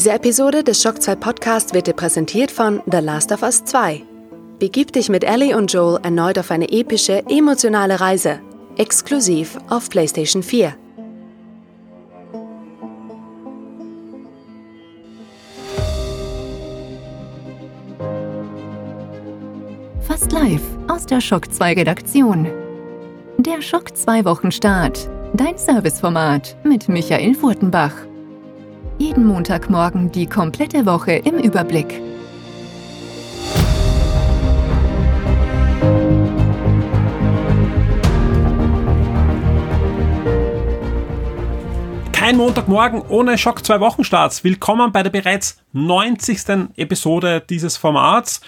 Diese Episode des Shock 2 Podcast wird dir präsentiert von The Last of Us 2. Begib dich mit Ellie und Joel erneut auf eine epische, emotionale Reise. Exklusiv auf PlayStation 4. Fast live aus der Shock 2 Redaktion. Der Schock 2 Wochenstart. Dein Serviceformat mit Michael Furtenbach. Jeden Montagmorgen die komplette Woche im Überblick. Kein Montagmorgen ohne Schock 2 Wochenstarts. Willkommen bei der bereits 90. Episode dieses Formats.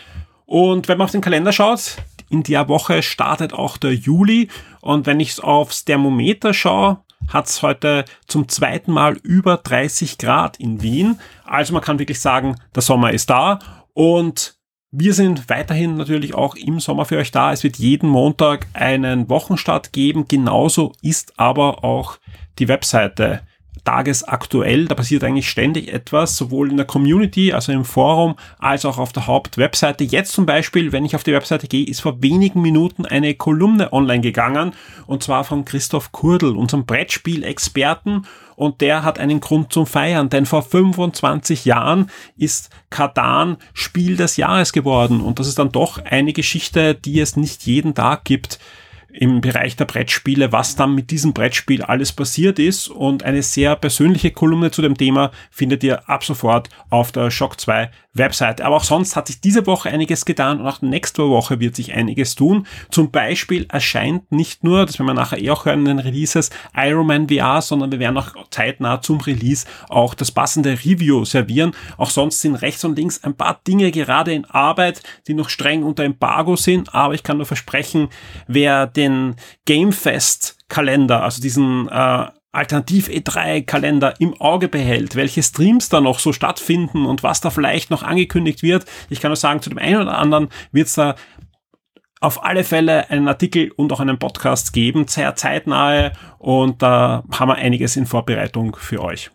Und wenn man auf den Kalender schaut, in der Woche startet auch der Juli. Und wenn ich aufs Thermometer schaue, hat es heute zum zweiten Mal über 30 Grad in Wien. Also man kann wirklich sagen, der Sommer ist da. Und wir sind weiterhin natürlich auch im Sommer für euch da. Es wird jeden Montag einen Wochenstart geben. Genauso ist aber auch die Webseite tagesaktuell. Da passiert eigentlich ständig etwas, sowohl in der Community, also im Forum, als auch auf der Hauptwebseite. Jetzt zum Beispiel, wenn ich auf die Webseite gehe, ist vor wenigen Minuten eine Kolumne online gegangen und zwar von Christoph Kurdel, unserem Brettspiel-Experten und der hat einen Grund zum Feiern, denn vor 25 Jahren ist Katan Spiel des Jahres geworden und das ist dann doch eine Geschichte, die es nicht jeden Tag gibt im Bereich der Brettspiele, was dann mit diesem Brettspiel alles passiert ist. Und eine sehr persönliche Kolumne zu dem Thema findet ihr ab sofort auf der Shock 2 Webseite. Aber auch sonst hat sich diese Woche einiges getan und auch nächste Woche wird sich einiges tun. Zum Beispiel erscheint nicht nur, das werden wir nachher eh auch hören in den Releases, Iron Man VR, sondern wir werden auch zeitnah zum Release auch das passende Review servieren. Auch sonst sind rechts und links ein paar Dinge gerade in Arbeit, die noch streng unter Embargo sind, aber ich kann nur versprechen, wer den Gamefest Kalender, also diesen äh, Alternativ E3 Kalender im Auge behält, welche Streams da noch so stattfinden und was da vielleicht noch angekündigt wird. Ich kann nur sagen, zu dem einen oder anderen wird es da auf alle Fälle einen Artikel und auch einen Podcast geben, sehr zeitnahe und da haben wir einiges in Vorbereitung für euch.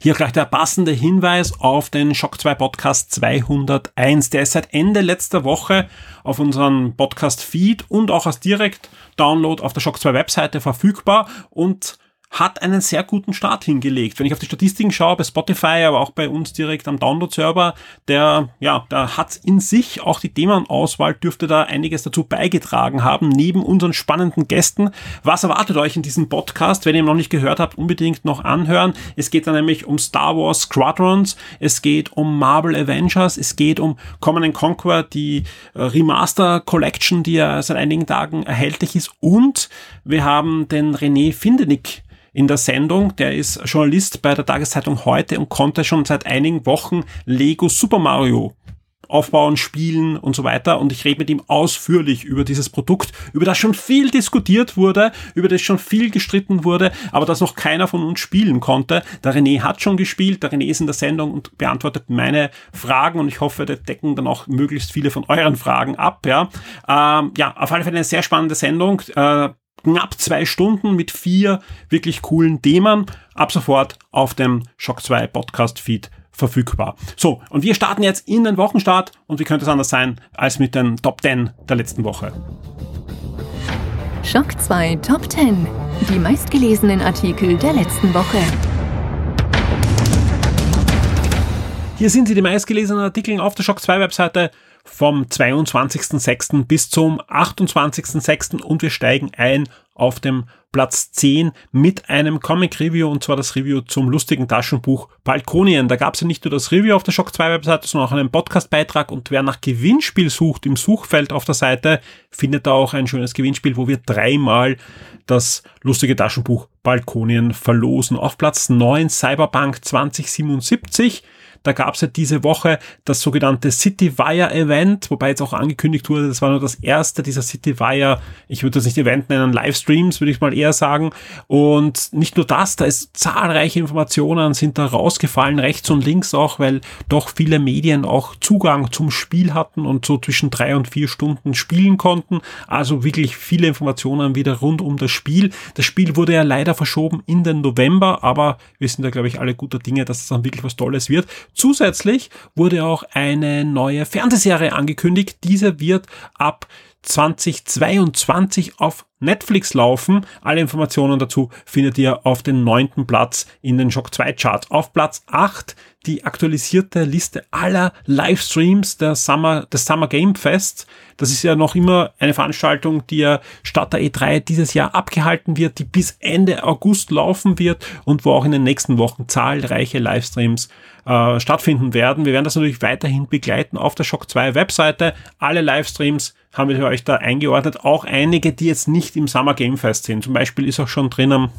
Hier gleich der passende Hinweis auf den Shock 2 Podcast 201. Der ist seit Ende letzter Woche auf unserem Podcast Feed und auch als Direkt-Download auf der Shock 2 Webseite verfügbar und hat einen sehr guten Start hingelegt. Wenn ich auf die Statistiken schaue, bei Spotify, aber auch bei uns direkt am Download-Server, der, ja, der hat in sich auch die Themenauswahl dürfte da einiges dazu beigetragen haben, neben unseren spannenden Gästen. Was erwartet euch in diesem Podcast? Wenn ihr ihn noch nicht gehört habt, unbedingt noch anhören. Es geht dann nämlich um Star Wars Squadrons, es geht um Marvel Avengers, es geht um Common Conquer, die äh, Remaster Collection, die ja seit einigen Tagen erhältlich ist und wir haben den René Findenick in der Sendung. Der ist Journalist bei der Tageszeitung heute und konnte schon seit einigen Wochen Lego Super Mario aufbauen, spielen und so weiter. Und ich rede mit ihm ausführlich über dieses Produkt, über das schon viel diskutiert wurde, über das schon viel gestritten wurde, aber das noch keiner von uns spielen konnte. Der René hat schon gespielt, der René ist in der Sendung und beantwortet meine Fragen und ich hoffe, wir decken dann auch möglichst viele von euren Fragen ab. Ja, ähm, ja auf alle Fälle eine sehr spannende Sendung. Äh, knapp zwei Stunden mit vier wirklich coolen Themen. Ab sofort auf dem Shock 2 Podcast Feed verfügbar. So, und wir starten jetzt in den Wochenstart und wie könnte es anders sein als mit den Top 10 der letzten Woche. Shock 2 Top 10. Die meistgelesenen Artikel der letzten Woche. Hier sind sie, die meistgelesenen Artikel auf der Shock 2 Webseite vom 22.06. bis zum 28.06. und wir steigen ein auf dem Platz 10 mit einem Comic-Review und zwar das Review zum lustigen Taschenbuch Balkonien. Da gab es ja nicht nur das Review auf der Shock 2 Webseite, sondern auch einen Podcast-Beitrag und wer nach Gewinnspiel sucht im Suchfeld auf der Seite, findet da auch ein schönes Gewinnspiel, wo wir dreimal das lustige Taschenbuch Balkonien verlosen. Auf Platz 9 Cyberpunk 2077 Da gab es ja diese Woche das sogenannte CityWire Event, wobei jetzt auch angekündigt wurde, das war nur das erste dieser CityWire, ich würde das nicht Event nennen, Livestreams, würde ich mal eher sagen. Und nicht nur das, da ist zahlreiche Informationen sind da rausgefallen, rechts und links auch, weil doch viele Medien auch Zugang zum Spiel hatten und so zwischen drei und vier Stunden spielen konnten. Also wirklich viele Informationen wieder rund um das Spiel. Das Spiel wurde ja leider verschoben in den November, aber wir sind da, glaube ich, alle guter Dinge, dass es dann wirklich was Tolles wird. Zusätzlich wurde auch eine neue Fernsehserie angekündigt. Diese wird ab 2022 auf Netflix laufen. Alle Informationen dazu findet ihr auf den neunten Platz in den Shock 2 Charts. Auf Platz 8 die aktualisierte Liste aller Livestreams der Summer, des Summer Game Fest. Das ist ja noch immer eine Veranstaltung, die ja statt der E3 dieses Jahr abgehalten wird, die bis Ende August laufen wird und wo auch in den nächsten Wochen zahlreiche Livestreams äh, stattfinden werden. Wir werden das natürlich weiterhin begleiten auf der Shock 2 Webseite. Alle Livestreams haben wir euch da eingeordnet. Auch einige, die jetzt nicht im Summer Game Fest sind. Zum Beispiel ist auch schon drinnen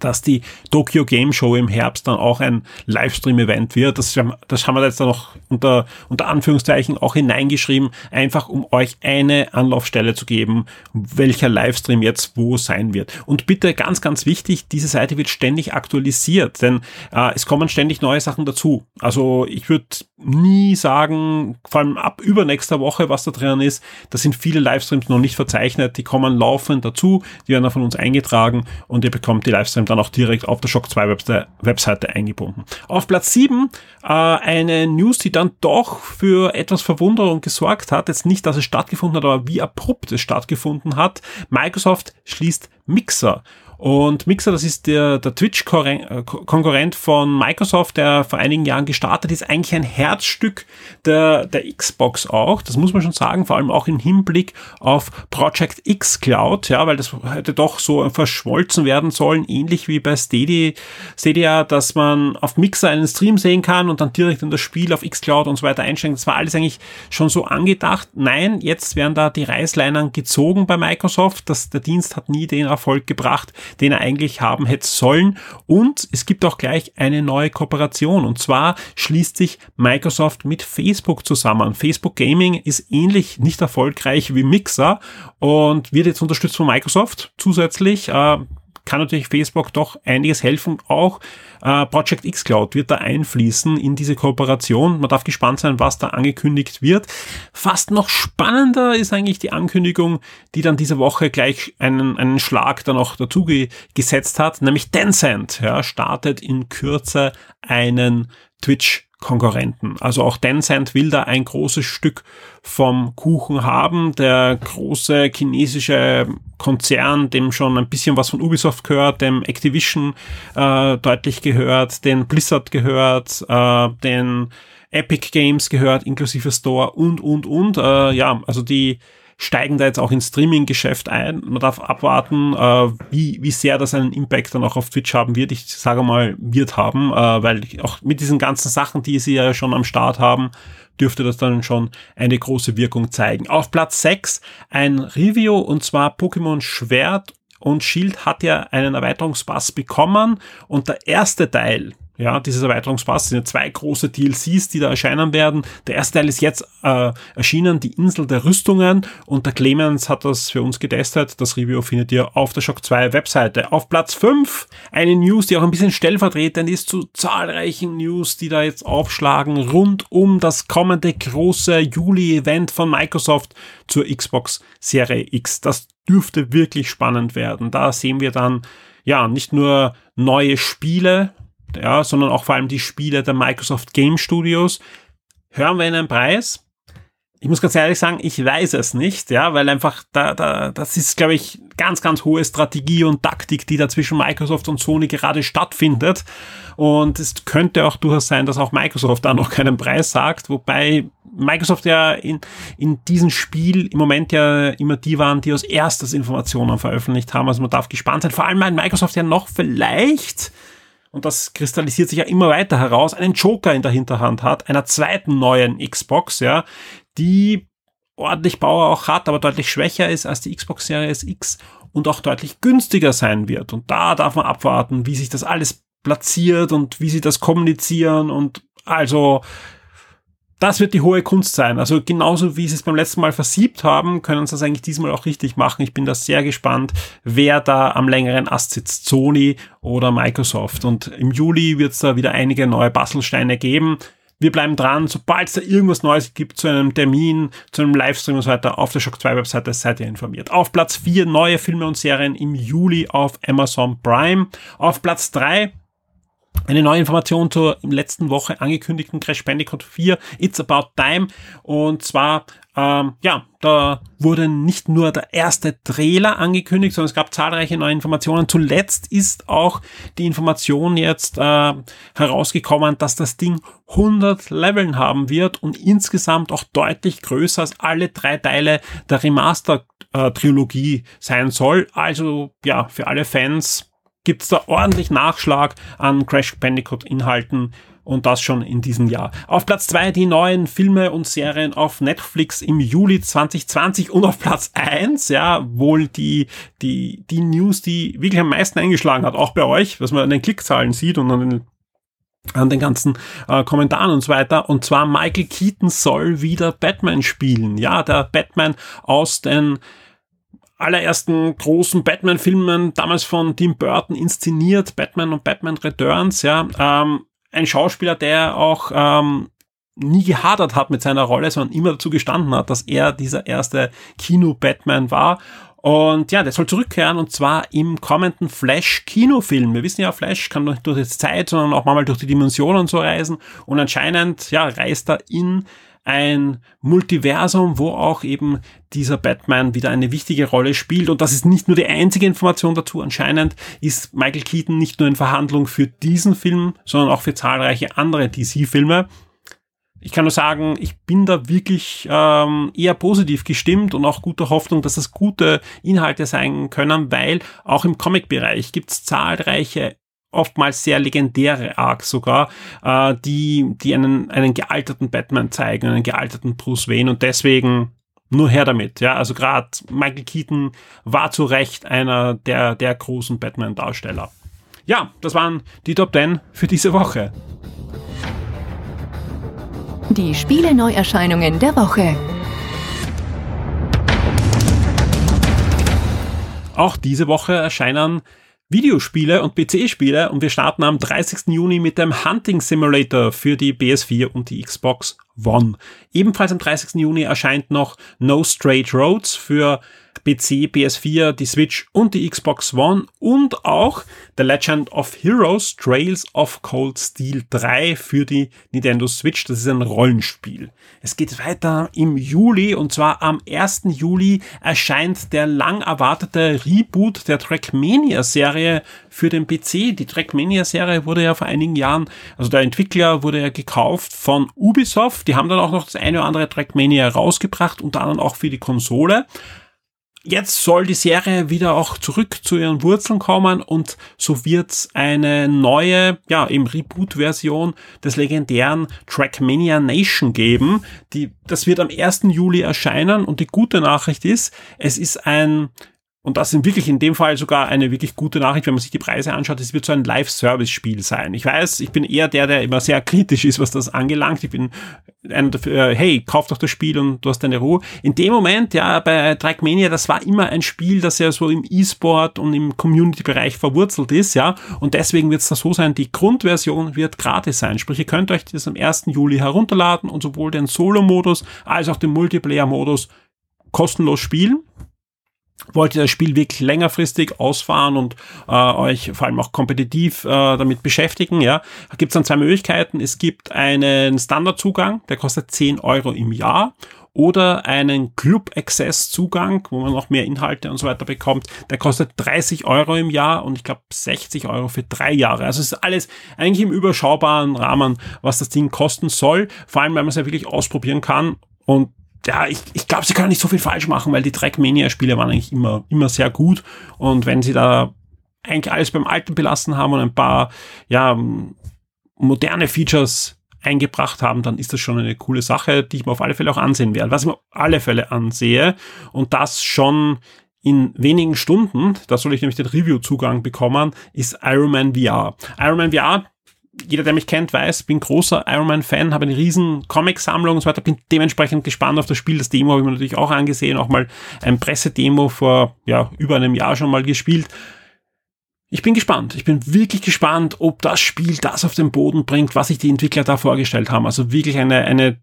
dass die Tokyo Game Show im Herbst dann auch ein Livestream-Event wird. Das, das haben wir jetzt da noch unter, unter Anführungszeichen auch hineingeschrieben, einfach um euch eine Anlaufstelle zu geben, welcher Livestream jetzt wo sein wird. Und bitte ganz, ganz wichtig, diese Seite wird ständig aktualisiert, denn äh, es kommen ständig neue Sachen dazu. Also ich würde nie sagen, vor allem ab übernächster Woche, was da drin ist, da sind viele Livestreams noch nicht verzeichnet, die kommen laufend dazu, die werden dann von uns eingetragen und ihr bekommt die Livestreams dann auch direkt auf der Shock 2 Webseite eingebunden. Auf Platz 7 äh, eine News, die dann doch für etwas Verwunderung gesorgt hat. Jetzt nicht, dass es stattgefunden hat, aber wie abrupt es stattgefunden hat. Microsoft schließt Mixer. Und Mixer, das ist der, der Twitch-Konkurrent von Microsoft, der vor einigen Jahren gestartet ist, eigentlich ein Herzstück der, der Xbox auch. Das muss man schon sagen, vor allem auch im Hinblick auf Project X Cloud, ja, weil das hätte doch so verschmolzen werden sollen, ähnlich wie bei Stadia, Stadia, dass man auf Mixer einen Stream sehen kann und dann direkt in das Spiel auf X Cloud und so weiter einsteigen. Das war alles eigentlich schon so angedacht. Nein, jetzt werden da die Reißleinen gezogen bei Microsoft. Das, der Dienst hat nie den Erfolg gebracht, den er eigentlich haben hätte sollen. Und es gibt auch gleich eine neue Kooperation. Und zwar schließt sich Microsoft mit Facebook zusammen. Facebook Gaming ist ähnlich nicht erfolgreich wie Mixer und wird jetzt unterstützt von Microsoft zusätzlich. Äh, kann natürlich Facebook doch einiges helfen. Auch äh, Project X Cloud wird da einfließen in diese Kooperation. Man darf gespannt sein, was da angekündigt wird. Fast noch spannender ist eigentlich die Ankündigung, die dann diese Woche gleich einen, einen Schlag dann auch dazu ge gesetzt hat, nämlich Tencent ja, startet in Kürze einen Twitch Konkurrenten. Also auch Tencent will da ein großes Stück vom Kuchen haben. Der große chinesische Konzern, dem schon ein bisschen was von Ubisoft gehört, dem Activision äh, deutlich gehört, den Blizzard gehört, äh, den Epic Games gehört, inklusive Store und, und, und. Äh, ja, also die steigen da jetzt auch ins Streaming-Geschäft ein. Man darf abwarten, äh, wie, wie sehr das einen Impact dann auch auf Twitch haben wird. Ich sage mal, wird haben, äh, weil auch mit diesen ganzen Sachen, die sie ja schon am Start haben, dürfte das dann schon eine große Wirkung zeigen. Auf Platz 6 ein Review und zwar Pokémon Schwert und Schild hat ja einen Erweiterungspass bekommen und der erste Teil, ja, dieses Erweiterungspass sind ja zwei große DLCs, die da erscheinen werden. Der erste Teil ist jetzt äh, erschienen, die Insel der Rüstungen und der Clemens hat das für uns getestet. Das Review findet ihr auf der Shock 2 Webseite. Auf Platz 5 eine News, die auch ein bisschen stellvertretend ist zu zahlreichen News, die da jetzt aufschlagen rund um das kommende große Juli-Event von Microsoft zur Xbox Serie X. Das dürfte wirklich spannend werden. Da sehen wir dann ja nicht nur neue Spiele, ja, sondern auch vor allem die Spiele der Microsoft Game Studios. Hören wir einen Preis? Ich muss ganz ehrlich sagen, ich weiß es nicht, ja, weil einfach da, da, das ist, glaube ich, ganz, ganz hohe Strategie und Taktik, die da zwischen Microsoft und Sony gerade stattfindet. Und es könnte auch durchaus sein, dass auch Microsoft da noch keinen Preis sagt, wobei Microsoft ja in, in diesem Spiel im Moment ja immer die waren, die als erstes Informationen veröffentlicht haben. Also man darf gespannt sein. Vor allem, weil Microsoft ja noch vielleicht und das kristallisiert sich ja immer weiter heraus, einen Joker in der Hinterhand hat, einer zweiten neuen Xbox, ja, die ordentlich Bauer auch hat, aber deutlich schwächer ist als die Xbox Series X und auch deutlich günstiger sein wird. Und da darf man abwarten, wie sich das alles platziert und wie sie das kommunizieren und Also das wird die hohe Kunst sein. Also genauso wie sie es beim letzten Mal versiebt haben, können sie das eigentlich diesmal auch richtig machen. Ich bin da sehr gespannt, wer da am längeren Ast sitzt, Sony oder Microsoft. Und im Juli wird es da wieder einige neue Bastelsteine geben. Wir bleiben dran, sobald es da irgendwas Neues gibt zu einem Termin, zu einem Livestream und so weiter, auf der Shock 2 Webseite seid ihr informiert. Auf Platz 4 neue Filme und Serien im Juli auf Amazon Prime. Auf Platz 3 eine neue Information zur im letzten Woche angekündigten Crash Bandicoot 4 It's About Time und zwar ähm, ja, da wurde nicht nur der erste Trailer angekündigt, sondern es gab zahlreiche neue Informationen. Zuletzt ist auch die Information jetzt äh, herausgekommen, dass das Ding 100 Leveln haben wird und insgesamt auch deutlich größer als alle drei Teile der Remaster-Trilogie sein soll. Also ja, für alle Fans gibt's da ordentlich Nachschlag an Crash Bandicoot Inhalten und das schon in diesem Jahr. Auf Platz zwei die neuen Filme und Serien auf Netflix im Juli 2020 und auf Platz eins ja, wohl die, die, die News, die wirklich am meisten eingeschlagen hat, auch bei euch, was man an den Klickzahlen sieht und an den an den ganzen äh, Kommentaren und so weiter. Und zwar Michael Keaton soll wieder Batman spielen. Ja, der Batman aus den allerersten großen Batman-Filmen, damals von Tim Burton inszeniert, Batman und Batman Returns, ja, ähm, ein Schauspieler, der auch ähm, nie gehadert hat mit seiner Rolle, sondern immer dazu gestanden hat, dass er dieser erste Kino-Batman war. Und ja, der soll zurückkehren und zwar im kommenden Flash-Kinofilm. Wir wissen ja, Flash kann nicht durch die Zeit, sondern auch manchmal durch die Dimensionen so reisen. Und anscheinend, ja, reist er in ein Multiversum, wo auch eben dieser Batman wieder eine wichtige Rolle spielt. Und das ist nicht nur die einzige Information dazu. Anscheinend ist Michael Keaton nicht nur in Verhandlung für diesen Film, sondern auch für zahlreiche andere DC-Filme. Ich kann nur sagen, ich bin da wirklich ähm, eher positiv gestimmt und auch guter Hoffnung, dass das gute Inhalte sein können, weil auch im Comic-Bereich gibt es zahlreiche oftmals sehr legendäre Arcs sogar, äh, die, die einen, einen gealterten Batman zeigen, einen gealterten Bruce Wayne und deswegen nur her damit. Ja, also gerade Michael Keaton war zu Recht einer der, der großen Batman-Darsteller. Ja, das waren die Top 10 für diese Woche. Die Spiele-Neuerscheinungen der Woche. Auch diese Woche erscheinen Videospiele und PC-Spiele und wir starten am 30. Juni mit dem Hunting Simulator für die PS4 und die Xbox One. Ebenfalls am 30. Juni erscheint noch No Straight Roads für PC, PS4, die Switch und die Xbox One und auch The Legend of Heroes Trails of Cold Steel 3 für die Nintendo Switch. Das ist ein Rollenspiel. Es geht weiter im Juli und zwar am 1. Juli erscheint der lang erwartete Reboot der Trackmania Serie für den PC. Die Trackmania Serie wurde ja vor einigen Jahren, also der Entwickler wurde ja gekauft von Ubisoft. Die haben dann auch noch das eine oder andere Trackmania rausgebracht, unter anderem auch für die Konsole jetzt soll die Serie wieder auch zurück zu ihren Wurzeln kommen und so wird eine neue, ja, im Reboot-Version des legendären Trackmania Nation geben. Die, das wird am 1. Juli erscheinen und die gute Nachricht ist, es ist ein und das sind wirklich in dem Fall sogar eine wirklich gute Nachricht, wenn man sich die Preise anschaut. Es wird so ein Live-Service-Spiel sein. Ich weiß, ich bin eher der, der immer sehr kritisch ist, was das angelangt. Ich bin einer dafür, hey, kauf doch das Spiel und du hast deine Ruhe. In dem Moment, ja, bei Trackmania, das war immer ein Spiel, das ja so im E-Sport und im Community-Bereich verwurzelt ist, ja. Und deswegen wird es da so sein, die Grundversion wird gratis sein. Sprich, ihr könnt euch das am 1. Juli herunterladen und sowohl den Solo-Modus als auch den Multiplayer-Modus kostenlos spielen wollt ihr das Spiel wirklich längerfristig ausfahren und äh, euch vor allem auch kompetitiv äh, damit beschäftigen, ja, gibt es dann zwei Möglichkeiten. Es gibt einen Standardzugang, der kostet 10 Euro im Jahr oder einen Club Access Zugang, wo man noch mehr Inhalte und so weiter bekommt. Der kostet 30 Euro im Jahr und ich glaube 60 Euro für drei Jahre. Also es ist alles eigentlich im überschaubaren Rahmen, was das Ding kosten soll. Vor allem, weil man es ja wirklich ausprobieren kann und ja, ich, ich glaube, sie können nicht so viel falsch machen, weil die Trackmania-Spiele waren eigentlich immer, immer sehr gut. Und wenn sie da eigentlich alles beim Alten belassen haben und ein paar, ja, moderne Features eingebracht haben, dann ist das schon eine coole Sache, die ich mir auf alle Fälle auch ansehen werde. Was ich mir auf alle Fälle ansehe und das schon in wenigen Stunden, da soll ich nämlich den Review-Zugang bekommen, ist Iron Man VR. Iron Man VR jeder, der mich kennt, weiß, bin großer Iron Man-Fan, habe eine riesen Comic-Sammlung und so weiter, bin dementsprechend gespannt auf das Spiel. Das Demo habe ich mir natürlich auch angesehen, auch mal ein Pressedemo vor ja, über einem Jahr schon mal gespielt. Ich bin gespannt. Ich bin wirklich gespannt, ob das Spiel das auf den Boden bringt, was sich die Entwickler da vorgestellt haben. Also wirklich eine, eine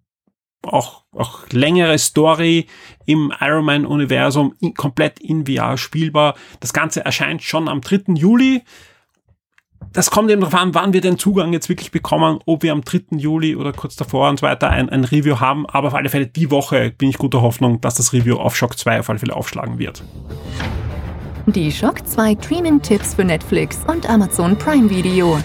auch, auch längere Story im Iron Man Universum, in, komplett in VR spielbar. Das Ganze erscheint schon am 3. Juli das kommt eben darauf an, wann wir den Zugang jetzt wirklich bekommen, ob wir am 3. Juli oder kurz davor und so weiter ein, ein Review haben. Aber auf alle Fälle die Woche bin ich guter Hoffnung, dass das Review auf Shock 2 auf alle Fälle aufschlagen wird. Die Shock 2 Streaming-Tipps für Netflix und Amazon Prime Video.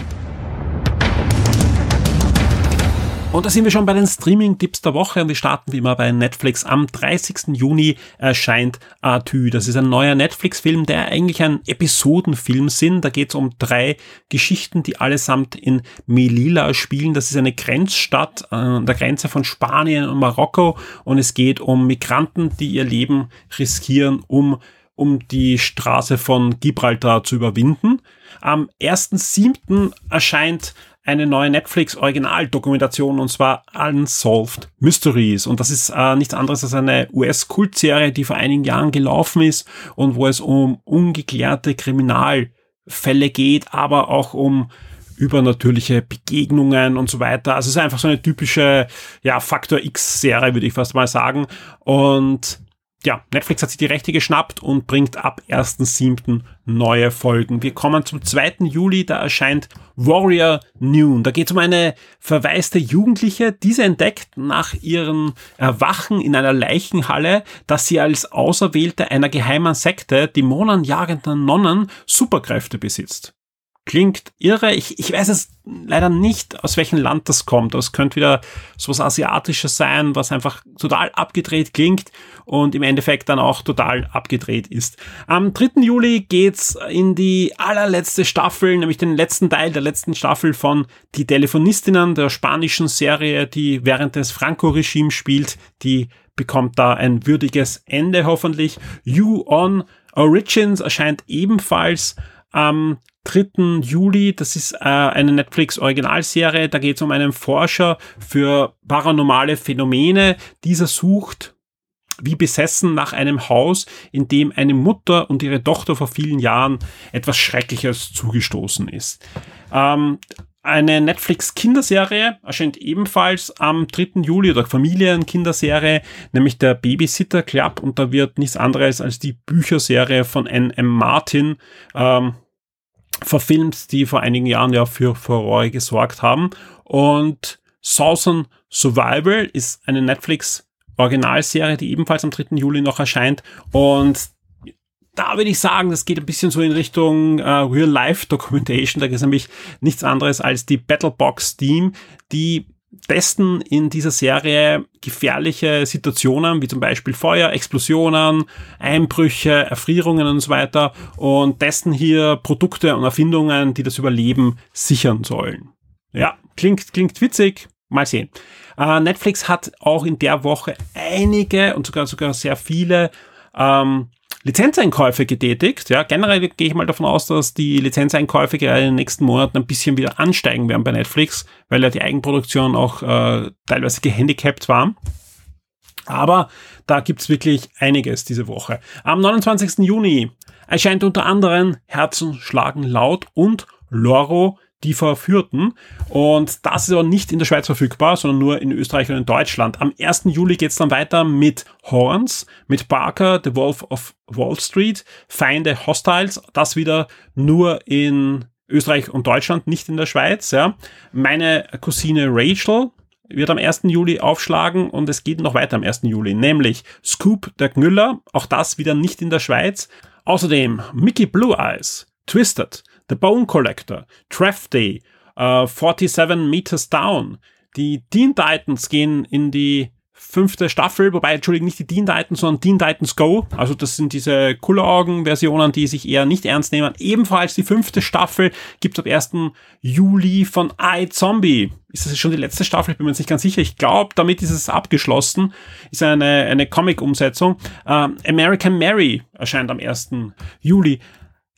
Und da sind wir schon bei den Streaming-Tipps der Woche und wir starten wie immer bei Netflix. Am 30. Juni erscheint Atü. Das ist ein neuer Netflix-Film, der eigentlich ein Episodenfilm sind. Da geht es um drei Geschichten, die allesamt in Melilla spielen. Das ist eine Grenzstadt an der Grenze von Spanien und Marokko und es geht um Migranten, die ihr Leben riskieren, um um die Straße von Gibraltar zu überwinden. Am 1.7. erscheint eine neue Netflix-Originaldokumentation und zwar Unsolved Mysteries. Und das ist äh, nichts anderes als eine US-Kultserie, die vor einigen Jahren gelaufen ist und wo es um ungeklärte Kriminalfälle geht, aber auch um übernatürliche Begegnungen und so weiter. Also es ist einfach so eine typische, ja, Faktor X-Serie, würde ich fast mal sagen. Und ja, Netflix hat sich die Rechte geschnappt und bringt ab 1.7. neue Folgen. Wir kommen zum 2. Juli, da erscheint Warrior Noon. Da geht es um eine verwaiste Jugendliche, diese entdeckt nach ihrem Erwachen in einer Leichenhalle, dass sie als Auserwählte einer geheimen Sekte, dämonenjagenden Nonnen, Superkräfte besitzt klingt irre. Ich, ich weiß es leider nicht, aus welchem Land das kommt. Das könnte wieder sowas Asiatisches sein, was einfach total abgedreht klingt und im Endeffekt dann auch total abgedreht ist. Am 3. Juli geht's in die allerletzte Staffel, nämlich den letzten Teil der letzten Staffel von Die Telefonistinnen, der spanischen Serie, die während des Franco-Regimes spielt. Die bekommt da ein würdiges Ende hoffentlich. You on Origins erscheint ebenfalls am 3. Juli. Das ist äh, eine Netflix-Originalserie. Da geht es um einen Forscher für paranormale Phänomene. Dieser sucht wie besessen nach einem Haus, in dem eine Mutter und ihre Tochter vor vielen Jahren etwas Schreckliches zugestoßen ist. Ähm, eine Netflix-Kinderserie erscheint ebenfalls am 3. Juli oder Familien-Kinderserie, nämlich der Babysitter Club und da wird nichts anderes als die Bücherserie von N.M. Martin ähm, verfilmt, die vor einigen Jahren ja für Furore gesorgt haben. Und Southern Survival ist eine Netflix Originalserie, die ebenfalls am 3. Juli noch erscheint. Und da würde ich sagen, das geht ein bisschen so in Richtung äh, Real-Life-Documentation. Da ist nämlich nichts anderes als die Battlebox Team, die testen in dieser Serie gefährliche Situationen, wie zum Beispiel Feuer, Explosionen, Einbrüche, Erfrierungen und so weiter und testen hier Produkte und Erfindungen, die das Überleben sichern sollen. Ja, klingt, klingt witzig. Mal sehen. Äh, Netflix hat auch in der Woche einige und sogar sogar sehr viele ähm, Lizenzeinkäufe getätigt. Ja, generell gehe ich mal davon aus, dass die Lizenzeinkäufe gerade in den nächsten Monaten ein bisschen wieder ansteigen werden bei Netflix, weil ja die Eigenproduktion auch äh, teilweise gehandicapt war. Aber da gibt's wirklich einiges diese Woche. Am 29. Juni erscheint unter anderem Herzen schlagen laut und Loro die Verführten. Und das ist aber nicht in der Schweiz verfügbar, sondern nur in Österreich und in Deutschland. Am 1. Juli geht's dann weiter mit Horns, mit Barker, The Wolf of Wall Street, Feinde Hostiles, das wieder nur in Österreich und Deutschland, nicht in der Schweiz. Ja. Meine Cousine Rachel wird am 1. Juli aufschlagen und es geht noch weiter am 1. Juli, nämlich Scoop der Knüller, auch das wieder nicht in der Schweiz. Außerdem Mickey Blue Eyes, Twisted, The Bone Collector, Day, uh, 47 Meters Down. Die Teen Titans gehen in die fünfte Staffel, wobei, Entschuldigung, nicht die Teen Titans, sondern Teen Titans Go. Also das sind diese Kulleraugen-Versionen, die sich eher nicht ernst nehmen. Ebenfalls die fünfte Staffel gibt ab 1. Juli von iZombie. Ist das schon die letzte Staffel? Ich bin mir jetzt nicht ganz sicher. Ich glaube, damit ist es abgeschlossen. Ist eine, eine Comic-Umsetzung. Uh, American Mary erscheint am 1. Juli.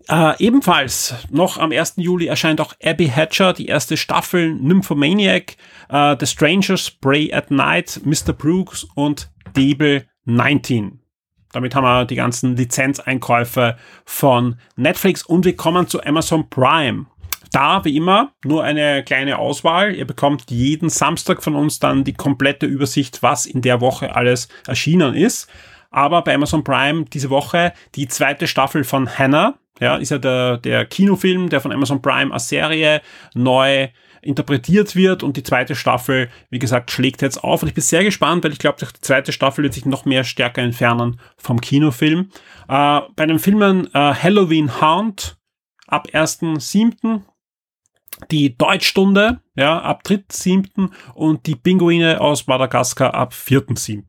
Äh, ebenfalls noch am 1. Juli erscheint auch Abby Hatcher, die erste Staffel Nymphomaniac, äh, The Strangers, Spray at Night, Mr. Brooks und Dable 19. Damit haben wir die ganzen Lizenzeinkäufe von Netflix und wir kommen zu Amazon Prime. Da, wie immer, nur eine kleine Auswahl. Ihr bekommt jeden Samstag von uns dann die komplette Übersicht, was in der Woche alles erschienen ist. Aber bei Amazon Prime diese Woche die zweite Staffel von Hannah. Ja, ist ja der, der Kinofilm, der von Amazon Prime als Serie neu interpretiert wird und die zweite Staffel, wie gesagt, schlägt jetzt auf und ich bin sehr gespannt, weil ich glaube, die zweite Staffel wird sich noch mehr stärker entfernen vom Kinofilm. Äh, bei den Filmen äh, Halloween Hound ab 1.7., die Deutschstunde ja, ab 3.7. und die Pinguine aus Madagaskar ab 4.7.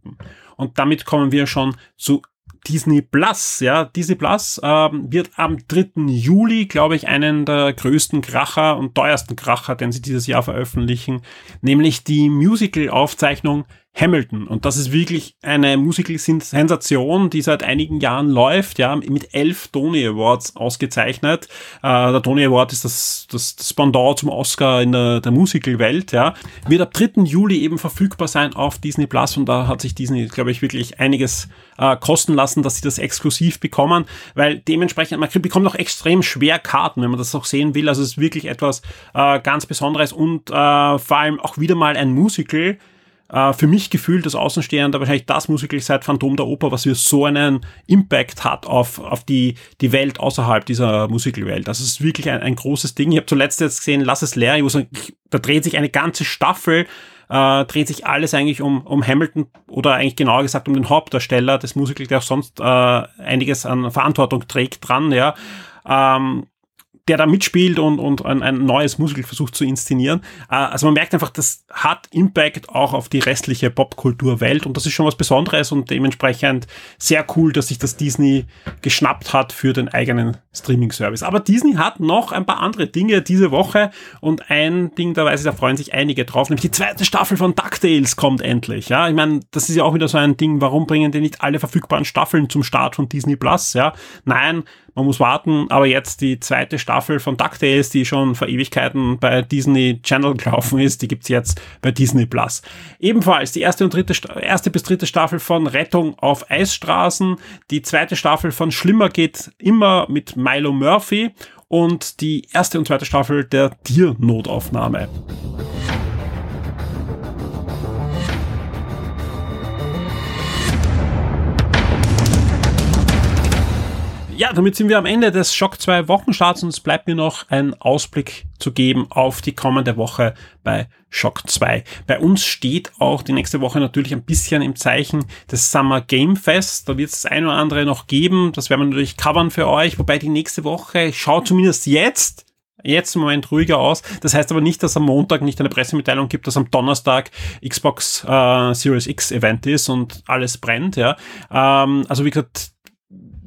Und damit kommen wir schon zu Disney Plus, ja, Disney Plus ähm, wird am 3. Juli, glaube ich, einen der größten Kracher und teuersten Kracher, den sie dieses Jahr veröffentlichen, nämlich die Musical-Aufzeichnung Hamilton. Und das ist wirklich eine Musical-Sensation, die seit einigen Jahren läuft, ja, mit elf Tony Awards ausgezeichnet. Äh, der Tony Award ist das, das, das Pendant zum Oscar in der, der Musical-Welt, ja. Wird ab 3. Juli eben verfügbar sein auf Disney Plus und da hat sich Disney, glaube ich, wirklich einiges äh, kosten lassen, dass sie das exklusiv bekommen, weil dementsprechend, man bekommt auch extrem schwer Karten, wenn man das auch sehen will. Also es ist wirklich etwas äh, ganz Besonderes und äh, vor allem auch wieder mal ein Musical, äh, für mich gefühlt als Außenstehender wahrscheinlich das Musical seit Phantom der Oper, was wir so einen Impact hat auf, auf die, die Welt außerhalb dieser Musicalwelt. Das ist wirklich ein, ein großes Ding. Ich habe zuletzt jetzt gesehen, Lass es leer, sagen, da dreht sich eine ganze Staffel äh, dreht sich alles eigentlich um, um Hamilton oder eigentlich genauer gesagt um den Hauptdarsteller des Musicals, der auch sonst äh, einiges an Verantwortung trägt dran, ja. Ähm, der da mitspielt und, und ein, ein neues Musical versucht zu inszenieren. Äh, also man merkt einfach, das hat Impact auch auf die restliche Popkulturwelt und das ist schon was Besonderes und dementsprechend sehr cool, dass sich das Disney geschnappt hat für den eigenen Streaming-Service. Aber Disney hat noch ein paar andere Dinge diese Woche und ein Ding, da weiß ich, da freuen sich einige drauf, nämlich die zweite Staffel von DuckTales kommt endlich. Ja, ich meine, das ist ja auch wieder so ein Ding, warum bringen die nicht alle verfügbaren Staffeln zum Start von Disney Plus? Ja, nein, man muss warten, aber jetzt die zweite Staffel von DuckTales, die schon vor Ewigkeiten bei Disney Channel gelaufen ist, die gibt's jetzt bei Disney Plus. Ebenfalls die erste und dritte, erste bis dritte Staffel von Rettung auf Eisstraßen, die zweite Staffel von Schlimmer geht immer mit Milo Murphy und die erste und zweite Staffel der Tiernotaufnahme. Ja, damit sind wir am Ende des Schock 2 Wochenstarts und es bleibt mir noch ein Ausblick zu geben auf die kommende Woche bei Shock 2. Bei uns steht auch die nächste Woche natürlich ein bisschen im Zeichen des Summer Game Fest. Da wird es das ein oder andere noch geben. Das werden wir natürlich covern für euch. Wobei die nächste Woche schaut zumindest jetzt jetzt im Moment ruhiger aus. Das heißt aber nicht, dass am Montag nicht eine Pressemitteilung gibt, dass am Donnerstag Xbox äh, Series X Event ist und alles brennt. Ja, ähm, also wie gesagt,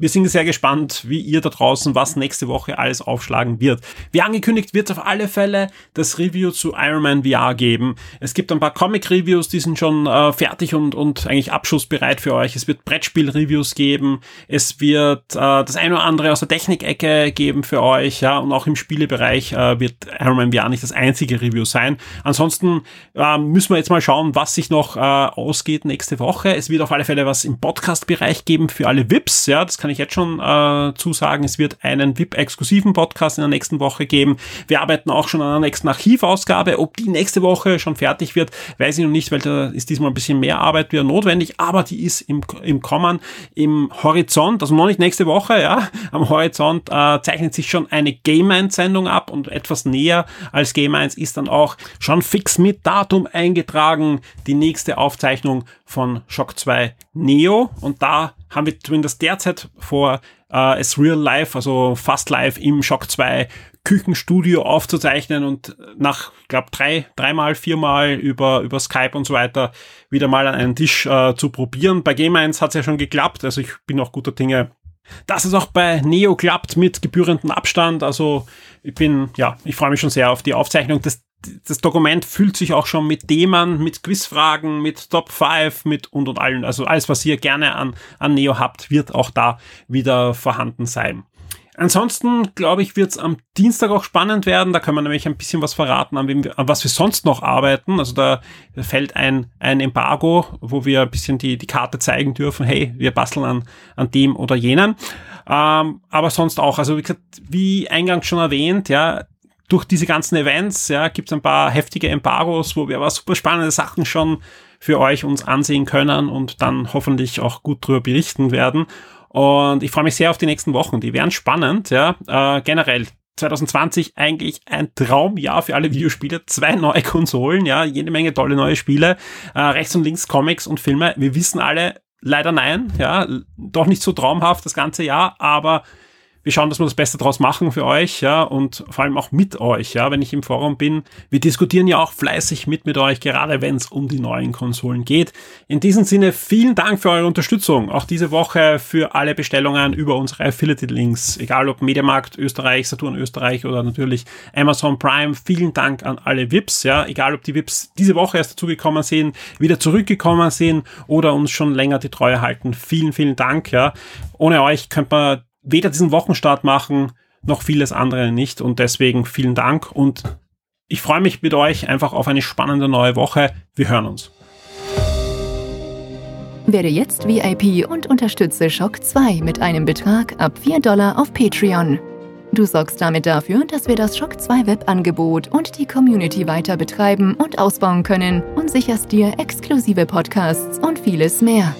wir sind sehr gespannt, wie ihr da draußen was nächste Woche alles aufschlagen wird. Wie angekündigt wird es auf alle Fälle das Review zu Iron Man VR geben. Es gibt ein paar Comic-Reviews, die sind schon äh, fertig und, und eigentlich abschussbereit für euch. Es wird Brettspiel-Reviews geben. Es wird äh, das eine oder andere aus der Technik-Ecke geben für euch. Ja, und auch im Spielebereich äh, wird Iron Man VR nicht das einzige Review sein. Ansonsten äh, müssen wir jetzt mal schauen, was sich noch äh, ausgeht nächste Woche. Es wird auf alle Fälle was im Podcast-Bereich geben für alle VIPs. Ja, das kann ich jetzt schon äh, zusagen. Es wird einen VIP-exklusiven Podcast in der nächsten Woche geben. Wir arbeiten auch schon an der nächsten Archivausgabe. Ob die nächste Woche schon fertig wird, weiß ich noch nicht, weil da ist diesmal ein bisschen mehr Arbeit wieder notwendig, aber die ist im, im Kommen, im Horizont, also noch nicht nächste Woche, ja, am Horizont äh, zeichnet sich schon eine Game 1 Sendung ab und etwas näher als Game 1 ist dann auch schon fix mit Datum eingetragen die nächste Aufzeichnung von Shock 2 Neo und da haben wir zumindest derzeit vor, äh, es real life, also fast live im Shock 2 Küchenstudio aufzuzeichnen und nach, glaube drei, dreimal, viermal über, über Skype und so weiter wieder mal an einen Tisch äh, zu probieren. Bei Game 1 hat es ja schon geklappt, also ich bin auch guter Dinge, dass es auch bei Neo klappt mit gebührendem Abstand. Also ich bin, ja, ich freue mich schon sehr auf die Aufzeichnung. Das das Dokument füllt sich auch schon mit Themen, mit Quizfragen, mit Top 5, mit und und allen. Also alles, was ihr gerne an, an Neo habt, wird auch da wieder vorhanden sein. Ansonsten, glaube ich, wird es am Dienstag auch spannend werden. Da können wir nämlich ein bisschen was verraten, an, wir, an was wir sonst noch arbeiten. Also da fällt ein, ein Embargo, wo wir ein bisschen die, die Karte zeigen dürfen, hey, wir basteln an, an dem oder jenen. Ähm, aber sonst auch, also wie gesagt, wie eingangs schon erwähnt, ja, durch diese ganzen Events, ja, gibt es ein paar heftige Embargos, wo wir aber super spannende Sachen schon für euch uns ansehen können und dann hoffentlich auch gut drüber berichten werden. Und ich freue mich sehr auf die nächsten Wochen. Die werden spannend, ja. Äh, generell 2020 eigentlich ein Traumjahr für alle Videospiele. Zwei neue Konsolen, ja, jede Menge tolle neue Spiele. Äh, rechts und links Comics und Filme. Wir wissen alle, leider nein, ja, doch nicht so traumhaft das ganze Jahr, aber wir schauen, dass wir das Beste draus machen für euch, ja, und vor allem auch mit euch, ja, wenn ich im Forum bin. Wir diskutieren ja auch fleißig mit mit euch, gerade wenn es um die neuen Konsolen geht. In diesem Sinne, vielen Dank für eure Unterstützung. Auch diese Woche für alle Bestellungen über unsere Affiliate-Links, egal ob Mediamarkt Österreich, Saturn Österreich oder natürlich Amazon Prime. Vielen Dank an alle VIPs, ja, egal ob die VIPs diese Woche erst dazugekommen sind, wieder zurückgekommen sind oder uns schon länger die Treue halten. Vielen, vielen Dank, ja. Ohne euch könnte man weder diesen Wochenstart machen, noch vieles andere nicht. Und deswegen vielen Dank und ich freue mich mit euch einfach auf eine spannende neue Woche. Wir hören uns. Werde jetzt VIP und unterstütze Shock 2 mit einem Betrag ab 4 Dollar auf Patreon. Du sorgst damit dafür, dass wir das Shock 2 Webangebot und die Community weiter betreiben und ausbauen können und sicherst dir exklusive Podcasts und vieles mehr.